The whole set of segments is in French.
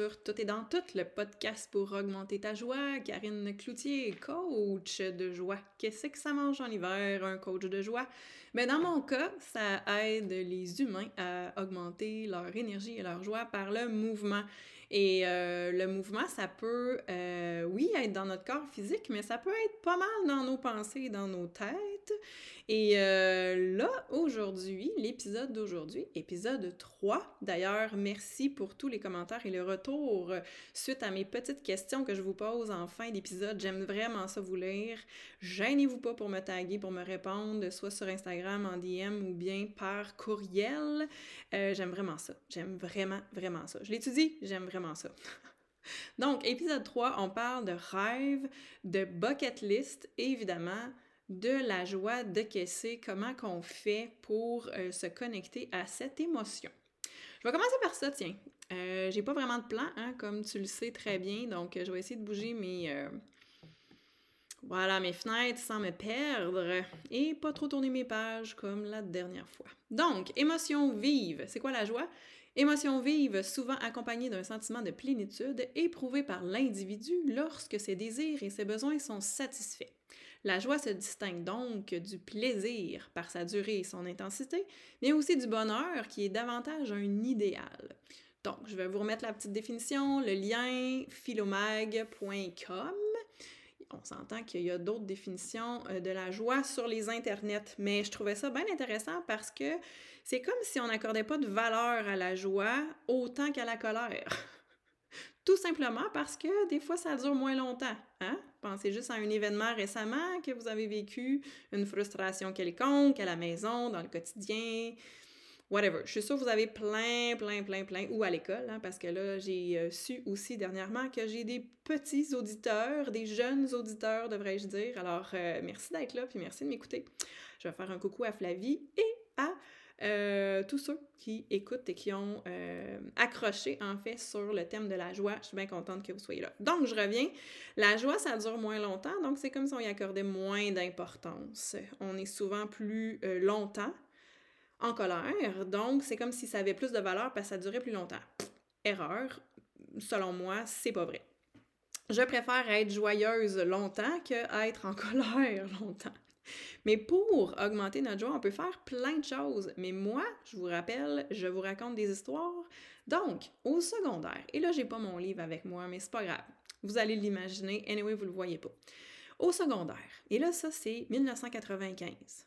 sur Tout et dans tout, le podcast pour augmenter ta joie. Karine Cloutier, coach de joie. Qu'est-ce que ça mange en hiver, un coach de joie? Mais dans mon cas, ça aide les humains à augmenter leur énergie et leur joie par le mouvement. Et euh, le mouvement, ça peut, euh, oui, être dans notre corps physique, mais ça peut être pas mal dans nos pensées dans nos têtes. Et euh, là, aujourd'hui, l'épisode d'aujourd'hui, épisode 3. D'ailleurs, merci pour tous les commentaires et le retour suite à mes petites questions que je vous pose en fin d'épisode. J'aime vraiment ça vous lire. Gênez-vous pas pour me taguer, pour me répondre, soit sur Instagram en DM ou bien par courriel. J'aime vraiment ça. J'aime vraiment, vraiment ça. Je l'étudie, j'aime vraiment ça. Donc, épisode 3, on parle de rêve, de bucket list, évidemment, de la joie de caisser, comment qu'on fait pour euh, se connecter à cette émotion. Je vais commencer par ça, tiens. Euh, j'ai pas vraiment de plan, hein, comme tu le sais très bien, donc je vais essayer de bouger mes, euh, voilà, mes fenêtres sans me perdre et pas trop tourner mes pages comme la dernière fois. Donc, émotion vive. C'est quoi la joie? Émotion vive, souvent accompagnée d'un sentiment de plénitude, éprouvé par l'individu lorsque ses désirs et ses besoins sont satisfaits. La joie se distingue donc du plaisir par sa durée et son intensité, mais aussi du bonheur qui est davantage un idéal. Donc, je vais vous remettre la petite définition, le lien philomag.com on s'entend qu'il y a d'autres définitions euh, de la joie sur les internets, mais je trouvais ça bien intéressant parce que c'est comme si on n'accordait pas de valeur à la joie autant qu'à la colère. Tout simplement parce que des fois, ça dure moins longtemps. Hein? Pensez juste à un événement récemment que vous avez vécu, une frustration quelconque à la maison, dans le quotidien, whatever. Je suis sûre que vous avez plein, plein, plein, plein, ou à l'école, hein, parce que là, j'ai euh, su aussi dernièrement que j'ai des petits auditeurs, des jeunes auditeurs, devrais-je dire. Alors, euh, merci d'être là, puis merci de m'écouter. Je vais faire un coucou à Flavie et à euh, tous ceux qui écoutent et qui ont accroché en fait sur le thème de la joie. Je suis bien contente que vous soyez là. Donc, je reviens. La joie, ça dure moins longtemps, donc c'est comme si on y accordait moins d'importance. On est souvent plus longtemps en colère. Donc, c'est comme si ça avait plus de valeur parce que ça durait plus longtemps. erreur. Selon moi, c'est pas vrai. Je préfère être joyeuse longtemps que être en colère longtemps. Mais pour augmenter notre joie, on peut faire plein de choses. Mais moi, je vous rappelle, je vous raconte des histoires. Donc, au secondaire, et là, j'ai pas mon livre avec moi, mais c'est pas grave. Vous allez l'imaginer. Anyway, vous le voyez pas. Au secondaire. Et là, ça, c'est 1995.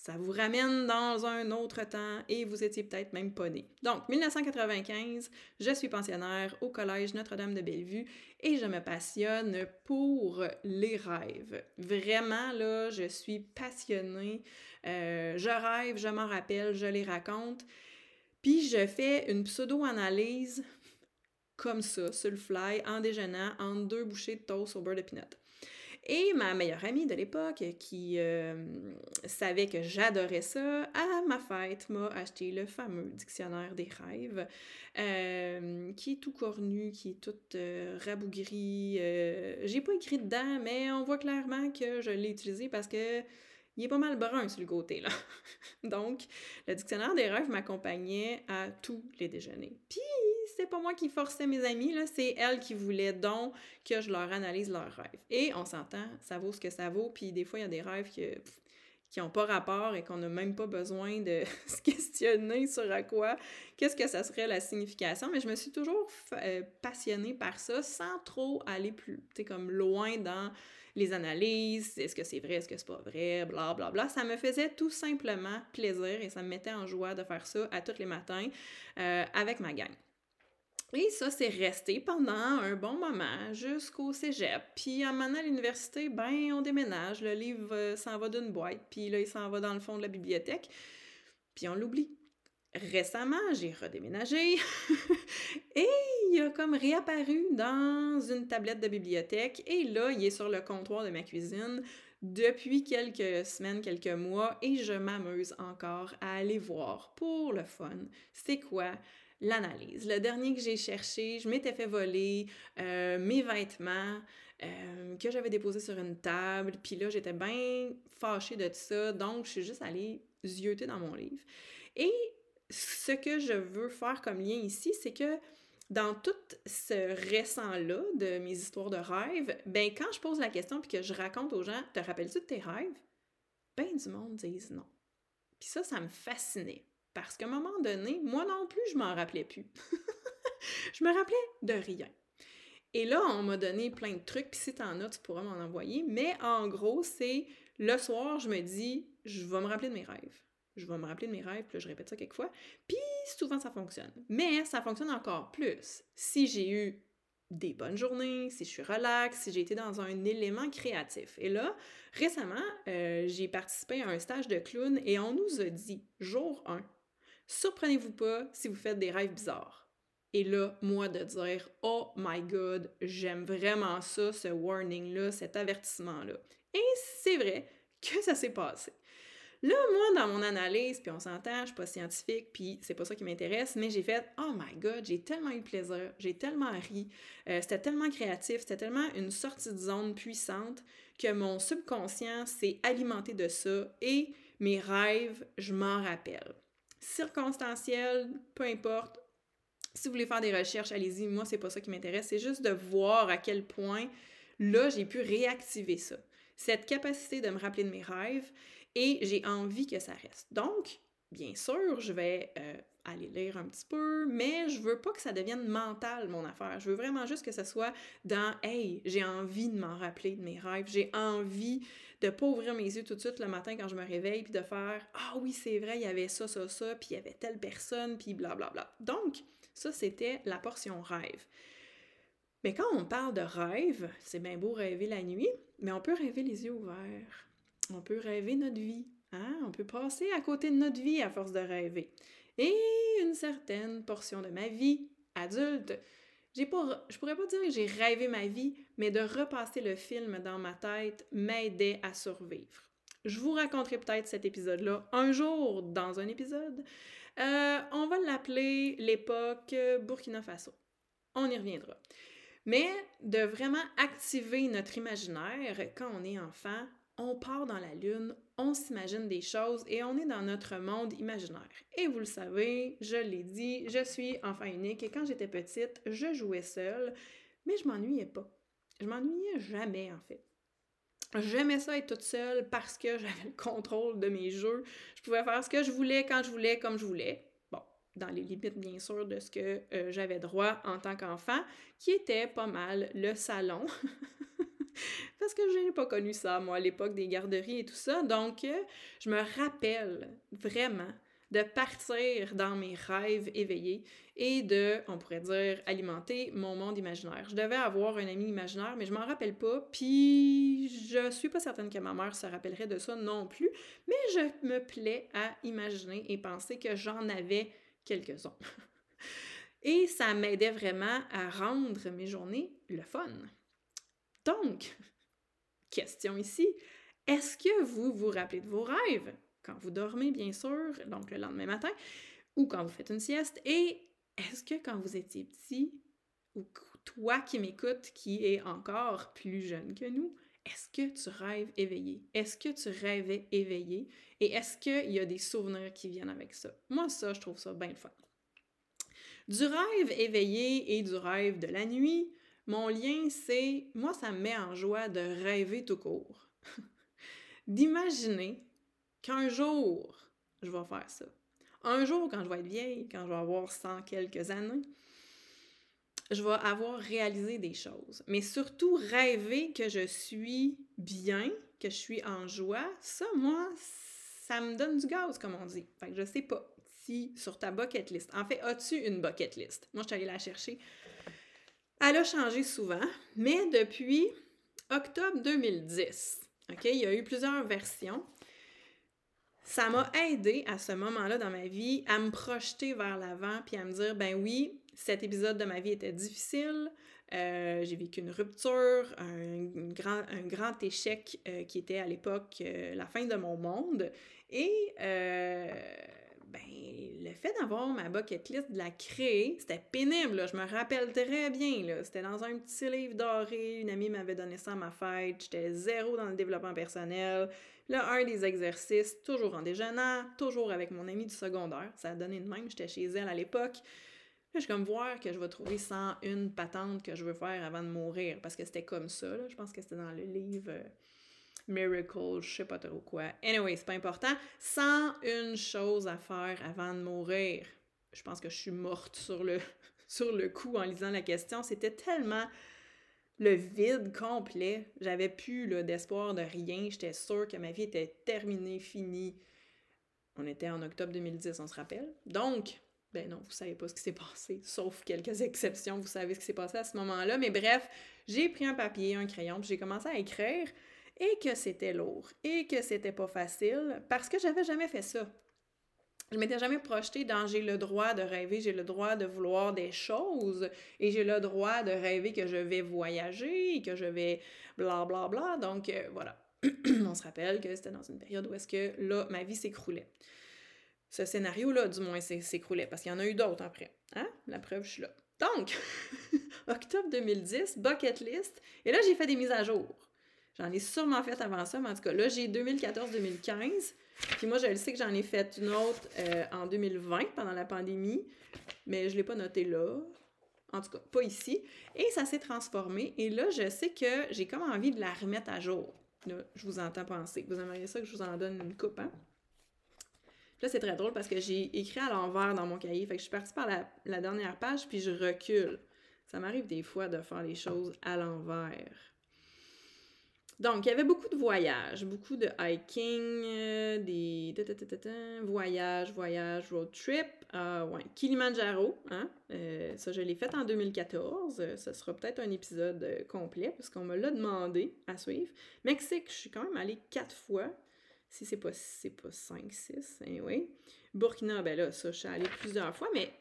Ça vous ramène dans un autre temps et vous étiez peut-être même pas né. Donc, 1995, je suis pensionnaire au Collège Notre-Dame de Bellevue et je me passionne pour les rêves. Vraiment, là, je suis passionnée. Euh, je rêve, je m'en rappelle, je les raconte. Puis je fais une pseudo-analyse comme ça, sur le fly, en déjeunant, en deux bouchées de toast au beurre de pinot. Et ma meilleure amie de l'époque, qui euh, savait que j'adorais ça, à ma fête m'a acheté le fameux dictionnaire des rêves, euh, qui est tout cornu, qui est tout euh, rabougri. J'ai pas écrit dedans, mais on voit clairement que je l'ai utilisé parce que il est pas mal brun sur le côté, là. Donc, le dictionnaire des rêves m'accompagnait à tous les déjeuners. Puis, c'est pas moi qui forçais mes amis, là, c'est elles qui voulaient donc que je leur analyse leurs rêves. Et on s'entend, ça vaut ce que ça vaut, puis des fois, il y a des rêves qui n'ont pas rapport et qu'on n'a même pas besoin de se questionner sur à quoi, qu'est-ce que ça serait la signification, mais je me suis toujours euh, passionnée par ça sans trop aller plus, comme loin dans les analyses, est-ce que c'est vrai, est-ce que c'est pas vrai, bla bla bla. Ça me faisait tout simplement plaisir et ça me mettait en joie de faire ça à tous les matins euh, avec ma gang. Et ça, c'est resté pendant un bon moment jusqu'au cégep. Puis un moment à l'université, ben, on déménage. Le livre euh, s'en va d'une boîte, puis là, il s'en va dans le fond de la bibliothèque. Puis on l'oublie. Récemment, j'ai redéménagé et il a comme réapparu dans une tablette de bibliothèque. Et là, il est sur le comptoir de ma cuisine depuis quelques semaines, quelques mois, et je m'amuse encore à aller voir pour le fun. C'est quoi l'analyse. Le dernier que j'ai cherché, je m'étais fait voler euh, mes vêtements euh, que j'avais déposés sur une table, puis là, j'étais bien fâchée de tout ça, donc je suis juste allée zioter dans mon livre. Et ce que je veux faire comme lien ici, c'est que dans tout ce récent-là de mes histoires de rêves, ben quand je pose la question puis que je raconte aux gens, te rappelles-tu de tes rêves? Ben du monde disent non. Puis ça, ça me fascinait. Parce qu'à un moment donné, moi non plus, je m'en rappelais plus. je me rappelais de rien. Et là, on m'a donné plein de trucs, puis si t'en as, tu pourras m'en envoyer. Mais en gros, c'est le soir, je me dis, je vais me rappeler de mes rêves je vais me rappeler de mes rêves, puis je répète ça quelques fois. Puis souvent, ça fonctionne. Mais ça fonctionne encore plus si j'ai eu des bonnes journées, si je suis relax, si j'ai été dans un élément créatif. Et là, récemment, euh, j'ai participé à un stage de clown et on nous a dit, jour 1, surprenez-vous pas si vous faites des rêves bizarres. Et là, moi, de dire, oh my god, j'aime vraiment ça, ce warning-là, cet avertissement-là. Et c'est vrai que ça s'est passé. Là, moi, dans mon analyse, puis on s'entend, je suis pas scientifique, puis c'est pas ça qui m'intéresse, mais j'ai fait Oh my god, j'ai tellement eu plaisir, j'ai tellement ri, euh, c'était tellement créatif, c'était tellement une sortie de zone puissante que mon subconscient s'est alimenté de ça et mes rêves, je m'en rappelle. Circonstanciel, peu importe. Si vous voulez faire des recherches, allez-y. Moi, c'est pas ça qui m'intéresse. C'est juste de voir à quel point, là, j'ai pu réactiver ça. Cette capacité de me rappeler de mes rêves et j'ai envie que ça reste. Donc, bien sûr, je vais euh, aller lire un petit peu, mais je veux pas que ça devienne mental, mon affaire. Je veux vraiment juste que ce soit dans Hey, j'ai envie de m'en rappeler de mes rêves, j'ai envie de pas ouvrir mes yeux tout de suite le matin quand je me réveille, puis de faire Ah oui, c'est vrai, il y avait ça, ça, ça, puis il y avait telle personne, puis blablabla. Donc, ça, c'était la portion rêve. Mais quand on parle de rêve, c'est bien beau rêver la nuit, mais on peut rêver les yeux ouverts on peut rêver notre vie. Hein? On peut passer à côté de notre vie à force de rêver. Et une certaine portion de ma vie adulte, j'ai pas, je pourrais pas dire que j'ai rêvé ma vie, mais de repasser le film dans ma tête m'aidait à survivre. Je vous raconterai peut-être cet épisode-là un jour dans un épisode. Euh, on va l'appeler l'époque Burkina Faso. On y reviendra. Mais de vraiment activer notre imaginaire quand on est enfant, on part dans la Lune, on s'imagine des choses et on est dans notre monde imaginaire. Et vous le savez, je l'ai dit, je suis enfant unique et quand j'étais petite, je jouais seule, mais je m'ennuyais pas. Je m'ennuyais jamais en fait. J'aimais ça être toute seule parce que j'avais le contrôle de mes jeux. Je pouvais faire ce que je voulais quand je voulais, comme je voulais. Bon, dans les limites bien sûr de ce que euh, j'avais droit en tant qu'enfant, qui était pas mal le salon. parce que je n'ai pas connu ça, moi, à l'époque des garderies et tout ça. Donc, euh, je me rappelle vraiment de partir dans mes rêves éveillés et de, on pourrait dire, alimenter mon monde imaginaire. Je devais avoir un ami imaginaire, mais je m'en rappelle pas, puis je suis pas certaine que ma mère se rappellerait de ça non plus, mais je me plais à imaginer et penser que j'en avais quelques-uns. et ça m'aidait vraiment à rendre mes journées le fun. Donc, question ici, est-ce que vous vous rappelez de vos rêves quand vous dormez, bien sûr, donc le lendemain matin, ou quand vous faites une sieste? Et est-ce que quand vous étiez petit, ou toi qui m'écoutes, qui est encore plus jeune que nous, est-ce que tu rêves éveillé? Est-ce que tu rêvais éveillé? Et est-ce qu'il y a des souvenirs qui viennent avec ça? Moi, ça, je trouve ça bien fun. Du rêve éveillé et du rêve de la nuit, mon lien, c'est, moi, ça me met en joie de rêver tout court. D'imaginer qu'un jour, je vais faire ça. Un jour, quand je vais être vieille, quand je vais avoir 100 quelques années, je vais avoir réalisé des choses. Mais surtout, rêver que je suis bien, que je suis en joie, ça, moi, ça me donne du gaz, comme on dit. Fait que je sais pas si sur ta bucket list, en fait, as-tu une bucket list? Moi, je suis allée la chercher. Elle a changé souvent, mais depuis octobre 2010, OK, il y a eu plusieurs versions. Ça m'a aidé à ce moment-là dans ma vie à me projeter vers l'avant puis à me dire ben oui, cet épisode de ma vie était difficile. Euh, j'ai vécu une rupture, un, grand, un grand échec euh, qui était à l'époque euh, la fin de mon monde. Et ben, le fait d'avoir ma bucket list, de la créer, c'était pénible. Je me rappelle très bien. C'était dans un petit livre doré. Une amie m'avait donné ça à ma fête. J'étais zéro dans le développement personnel. Là, un des exercices, toujours en déjeunant, toujours avec mon amie du secondaire. Ça a donné de même. J'étais chez elle à l'époque. Je suis comme voir que je vais trouver 101 patentes que je veux faire avant de mourir, parce que c'était comme ça. Je pense que c'était dans le livre euh, Miracle, je sais pas trop quoi. Anyway, c'est pas important. 101 choses à faire avant de mourir. Je pense que je suis morte sur le, sur le coup en lisant la question. C'était tellement le vide complet. J'avais plus d'espoir de rien. J'étais sûre que ma vie était terminée, finie. On était en octobre 2010, on se rappelle. Donc, ben non, vous savez pas ce qui s'est passé, sauf quelques exceptions, vous savez ce qui s'est passé à ce moment-là. Mais bref, j'ai pris un papier, un crayon, puis j'ai commencé à écrire et que c'était lourd et que c'était pas facile parce que j'avais jamais fait ça. Je m'étais jamais projetée dans j'ai le droit de rêver, j'ai le droit de vouloir des choses et j'ai le droit de rêver que je vais voyager que je vais bla bla bla. Donc euh, voilà. On se rappelle que c'était dans une période où est-ce que là, ma vie s'écroulait ce scénario-là, du moins, s'écroulait, parce qu'il y en a eu d'autres après. Hein? La preuve, je suis là. Donc, octobre 2010, bucket list, et là, j'ai fait des mises à jour. J'en ai sûrement fait avant ça, mais en tout cas, là, j'ai 2014-2015, puis moi, je le sais que j'en ai fait une autre euh, en 2020, pendant la pandémie, mais je ne l'ai pas noté là. En tout cas, pas ici. Et ça s'est transformé. Et là, je sais que j'ai comme envie de la remettre à jour. Là, je vous entends penser. Vous aimeriez ça que je vous en donne une coupe, hein? là, c'est très drôle parce que j'ai écrit à l'envers dans mon cahier. Fait que je suis partie par la, dernière page, puis je recule. Ça m'arrive des fois de faire les choses à l'envers. Donc, il y avait beaucoup de voyages, beaucoup de hiking, euh, des voyages, voyages, road trip. Euh, ouais, Kilimanjaro, hein? Euh, ça, je l'ai fait en 2014. Ce sera peut-être un épisode complet parce qu'on me l'a demandé à suivre. Mexique, je suis quand même allée quatre fois. Si c'est pas, c'est pas 5, 6, anyway. Burkina, ben là, ça, je suis allée plusieurs fois, mais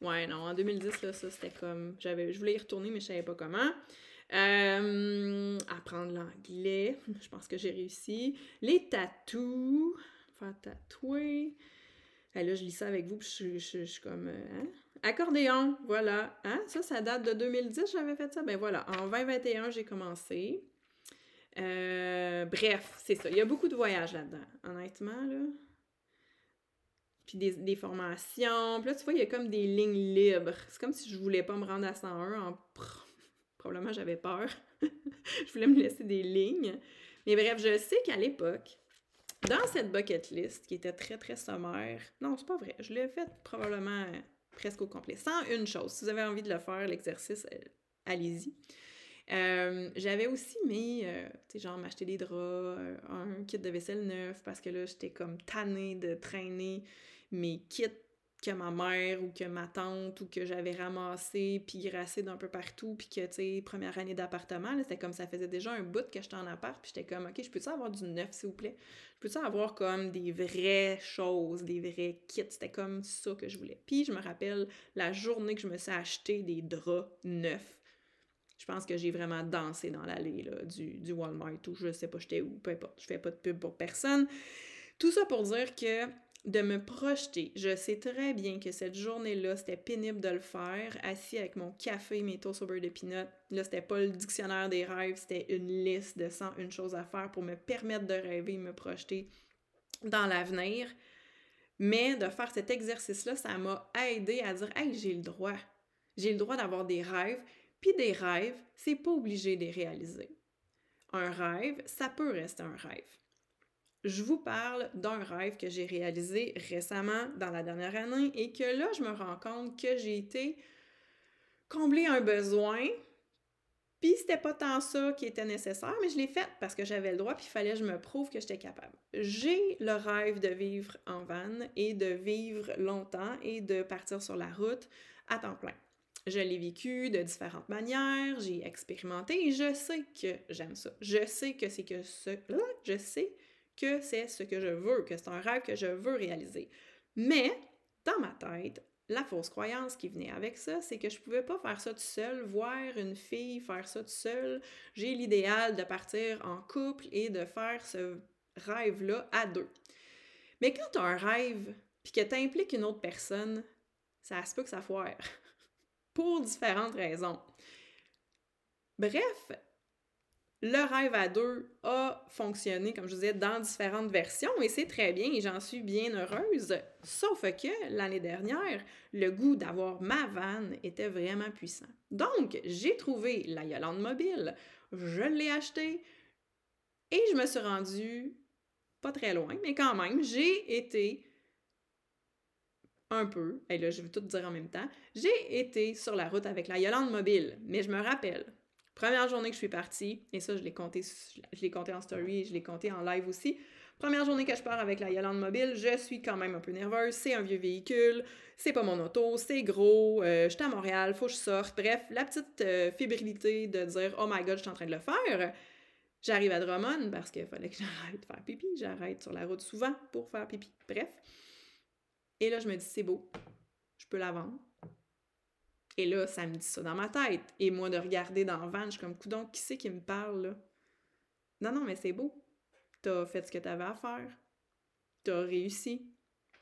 ouais, non, en 2010, là, ça, c'était comme. J'avais, je voulais y retourner, mais je savais pas comment. Euh, apprendre l'anglais, je pense que j'ai réussi. Les tatous, faire tatouer. Et là, je lis ça avec vous, puis je, je, suis comme. Euh, hein? Accordéon, voilà. Hein? Ça, ça date de 2010, j'avais fait ça? Ben voilà, en 2021, j'ai commencé. Euh, bref, c'est ça. Il y a beaucoup de voyages là-dedans, honnêtement, là. Puis des, formations. Puis là, tu vois, il y a comme des lignes libres. C'est comme si je voulais pas me rendre à 101 en... Probablement, j'avais peur. je voulais me laisser des lignes. Mais bref, je sais qu'à l'époque, dans cette bucket list, qui était très, très sommaire... Non, c'est pas vrai. Je l'ai fait probablement presque au complet. Sans une chose. Si vous avez envie de le faire, l'exercice, euh, allez-y. Euh, j'avais aussi mis, euh, tu sais, genre m'acheter des draps, euh, un kit de vaisselle neuf, parce que là, j'étais comme tannée de traîner mes kits que ma mère ou que ma tante ou que j'avais ramassé puis grassé d'un peu partout puis que tu sais première année d'appartement c'était comme ça faisait déjà un bout que j'étais en appart puis j'étais comme OK je peux-tu avoir du neuf s'il vous plaît? Je peux-tu avoir comme des vraies choses des vrais kits? C'était comme ça que je voulais. Puis je me rappelle la journée que je me suis acheté des draps neufs. Je pense que j'ai vraiment dansé dans l'allée du, du Walmart ou je sais pas j'étais où, peu importe, je fais pas de pub pour personne. Tout ça pour dire que de me projeter, je sais très bien que cette journée-là, c'était pénible de le faire, assis avec mon café, mes toasts au beurre de peanut. Là, c'était pas le dictionnaire des rêves, c'était une liste de 101 choses à faire pour me permettre de rêver, me projeter dans l'avenir. Mais de faire cet exercice-là, ça m'a aidé à dire Hey, j'ai le droit. J'ai le droit d'avoir des rêves, puis des rêves, c'est pas obligé de les réaliser. Un rêve, ça peut rester un rêve. Je vous parle d'un rêve que j'ai réalisé récemment dans la dernière année et que là, je me rends compte que j'ai été combler un besoin, puis c'était pas tant ça qui était nécessaire, mais je l'ai fait parce que j'avais le droit, puis il fallait que je me prouve que j'étais capable. J'ai le rêve de vivre en van et de vivre longtemps et de partir sur la route à temps plein. Je l'ai vécu de différentes manières, j'ai expérimenté et je sais que j'aime ça. Je sais que c'est que ce je sais que c'est ce que je veux, que c'est un rêve que je veux réaliser. Mais dans ma tête, la fausse croyance qui venait avec ça, c'est que je pouvais pas faire ça tout seul, voir une fille faire ça tout seul. J'ai l'idéal de partir en couple et de faire ce rêve-là à deux. Mais quand tu as un rêve puis que tu impliques une autre personne, ça se peut que ça foire pour différentes raisons. Bref, le rêve à deux a fonctionné, comme je vous disais, dans différentes versions et c'est très bien et j'en suis bien heureuse. Sauf que l'année dernière, le goût d'avoir ma vanne était vraiment puissant. Donc, j'ai trouvé la Yolande Mobile, je l'ai achetée et je me suis rendue pas très loin, mais quand même, j'ai été un peu, et là je vais tout dire en même temps, j'ai été sur la route avec la Yolande Mobile, mais je me rappelle, Première journée que je suis partie, et ça, je l'ai compté, je l'ai compté en story, je l'ai compté en live aussi. Première journée que je pars avec la Yolande Mobile, je suis quand même un peu nerveuse. C'est un vieux véhicule, c'est pas mon auto, c'est gros, euh, je suis à Montréal, faut que je sorte. Bref, la petite euh, fébrilité de dire Oh my god, je suis en train de le faire. J'arrive à Drummond parce qu'il fallait que j'arrête de faire pipi. J'arrête sur la route souvent pour faire pipi. Bref. Et là, je me dis C'est beau, je peux la vendre. Et là, ça me dit ça dans ma tête. Et moi, de regarder dans le van, je suis comme, coudon, qui c'est qui me parle, là? Non, non, mais c'est beau. T'as fait ce que t'avais à faire. T'as réussi.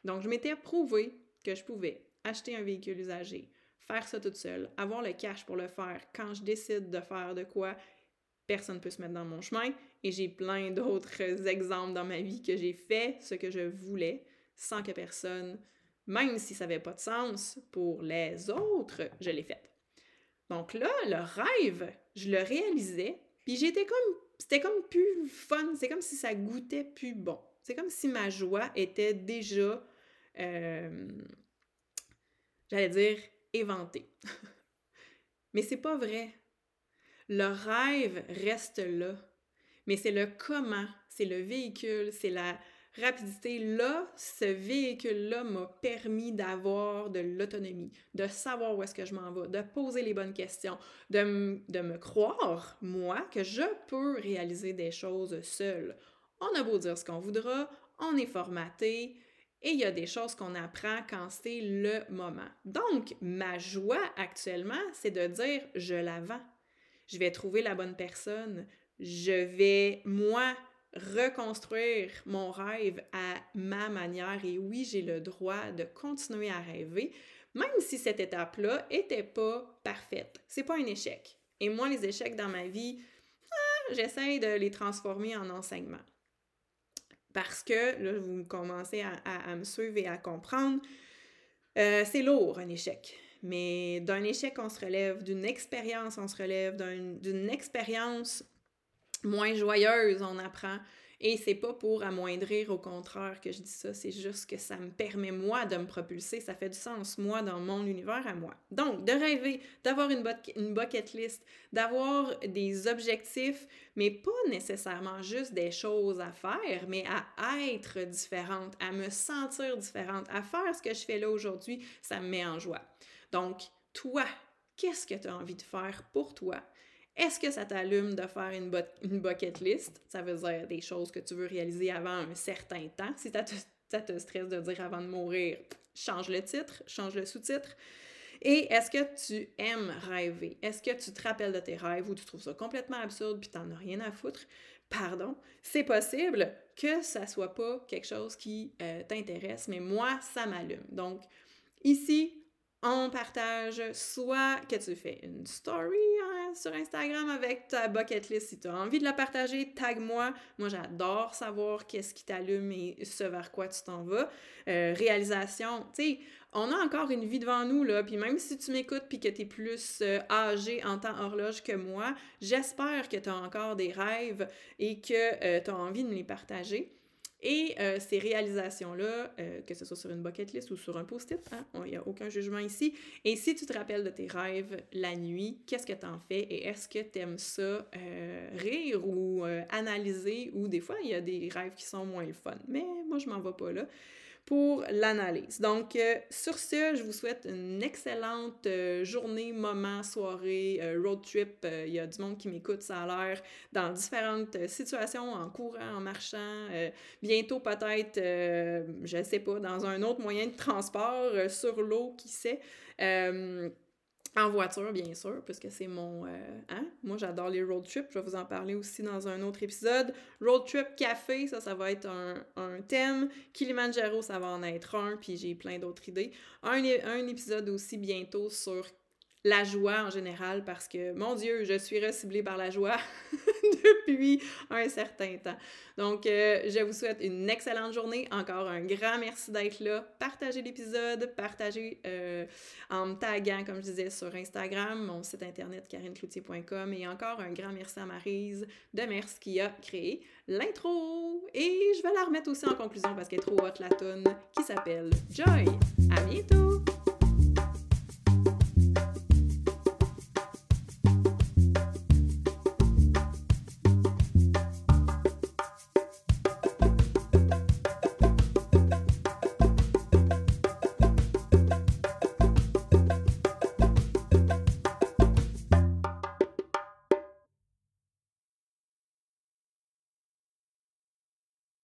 Donc, je m'étais prouvé que je pouvais acheter un véhicule usagé, faire ça toute seule, avoir le cash pour le faire quand je décide de faire de quoi, personne ne peut se mettre dans mon chemin. Et j'ai plein d'autres exemples dans ma vie que j'ai fait ce que je voulais sans que personne même si ça n'avait pas de sens pour les autres, je l'ai fait. Donc là, le rêve, je le réalisais, puis j'étais comme, c'était comme plus fun, c'est comme si ça goûtait plus bon. C'est comme si ma joie était déjà, euh, j'allais dire, éventée. Mais c'est pas vrai. Le rêve reste là. Mais c'est le comment, c'est le véhicule, c'est la, rapidité, là, ce véhicule-là m'a permis d'avoir de l'autonomie, de savoir où est-ce que je m'en vais, de poser les bonnes questions, de, me croire, moi, que je peux réaliser des choses seule. On a beau dire ce qu'on voudra, on est formaté, et il y a des choses qu'on apprend quand c'est le moment. Donc, ma joie actuellement, c'est de dire je la vends. Je vais trouver la bonne personne. Je vais, moi, reconstruire mon rêve à ma manière et oui, j'ai le droit de continuer à rêver, même si cette étape-là était pas parfaite. C'est pas un échec. Et moi, les échecs dans ma vie, ah, j'essaie de les transformer en enseignement. Parce que, là, vous commencez à, me suivre et à comprendre, euh, c'est lourd un échec. Mais d'un échec, on se relève, d'une expérience, on se relève, d'une expérience, moins joyeuse, on apprend. Et c'est pas pour amoindrir, au contraire, que je dis ça, c'est juste que ça me permet, moi, de me propulser. Ça fait du sens, moi, dans mon univers à moi. Donc, de rêver, d'avoir une, une bucket list, d'avoir des objectifs, mais pas nécessairement juste des choses à faire, mais à être différente, à me sentir différente, à faire ce que je fais là aujourd'hui, ça me met en joie. Donc, toi, qu'est-ce que tu as envie de faire pour toi? Est-ce que ça t'allume de faire une, bucket list? Ça veut dire des choses que tu veux réaliser avant un certain temps. Si ça te, te stresse de dire avant de mourir, change le titre, change le sous-titre. Et est-ce que tu aimes rêver? Est-ce que tu te rappelles de tes rêves ou tu trouves ça complètement absurde puis t'en as rien à foutre? Pardon, c'est possible que ça soit pas quelque chose qui euh, t'intéresse, mais moi, ça m'allume. Donc, ici, on partage soit que tu fais une story hein, sur Instagram avec ta bucket list. Si tu as envie de la partager, tag-moi. Moi, j'adore savoir qu'est-ce qui t'allume et ce vers quoi tu t'en vas. Euh, réalisation, tu sais, on a encore une vie devant nous, là. Puis même si tu m'écoutes puis que tu es plus euh, âgé en temps horloge que moi, j'espère que tu as encore des rêves et que euh, tu as envie de les partager. Et euh, ces réalisations-là, euh, que ce soit sur une bucket list ou sur un post-it, hein, il n'y a aucun jugement ici. Et si tu te rappelles de tes rêves la nuit, qu'est-ce que tu en fais? Et est-ce que tu aimes ça euh, rire ou analyser? Ou des fois il y a des rêves qui sont moins fun. Mais moi, je m'en vais pas là pour l'analyse. Donc, euh, sur ce, je vous souhaite une excellente euh, journée, moment, soirée, euh, road trip. Il y a du monde qui m'écoute, ça a l'air, dans différentes situations, en courant, en marchant, bientôt peut-être, je ne sais pas, dans un autre moyen de transport, sur l'eau, qui sait. En voiture, bien sûr, puisque c'est mon... Euh, hein? Moi, j'adore les road trips. Je vais vous en parler aussi dans un autre épisode. Road trip café, ça, ça va être un, thème. Kilimanjaro, ça va en être un, puis j'ai plein d'autres idées. Un, un épisode aussi bientôt sur la joie en général parce que, mon Dieu, je suis reciblée par la joie depuis un certain temps. Donc, euh, je vous souhaite une excellente journée. Encore un grand merci d'être là. Partagez l'épisode, partagez euh, en me taguant, comme je disais, sur Instagram, mon site internet karinecloutier.com et encore un grand merci à Marise de Mers qui a créé l'intro. Et je vais la remettre aussi en conclusion parce qu'elle est trop haute la tonne qui s'appelle Joy. À bientôt!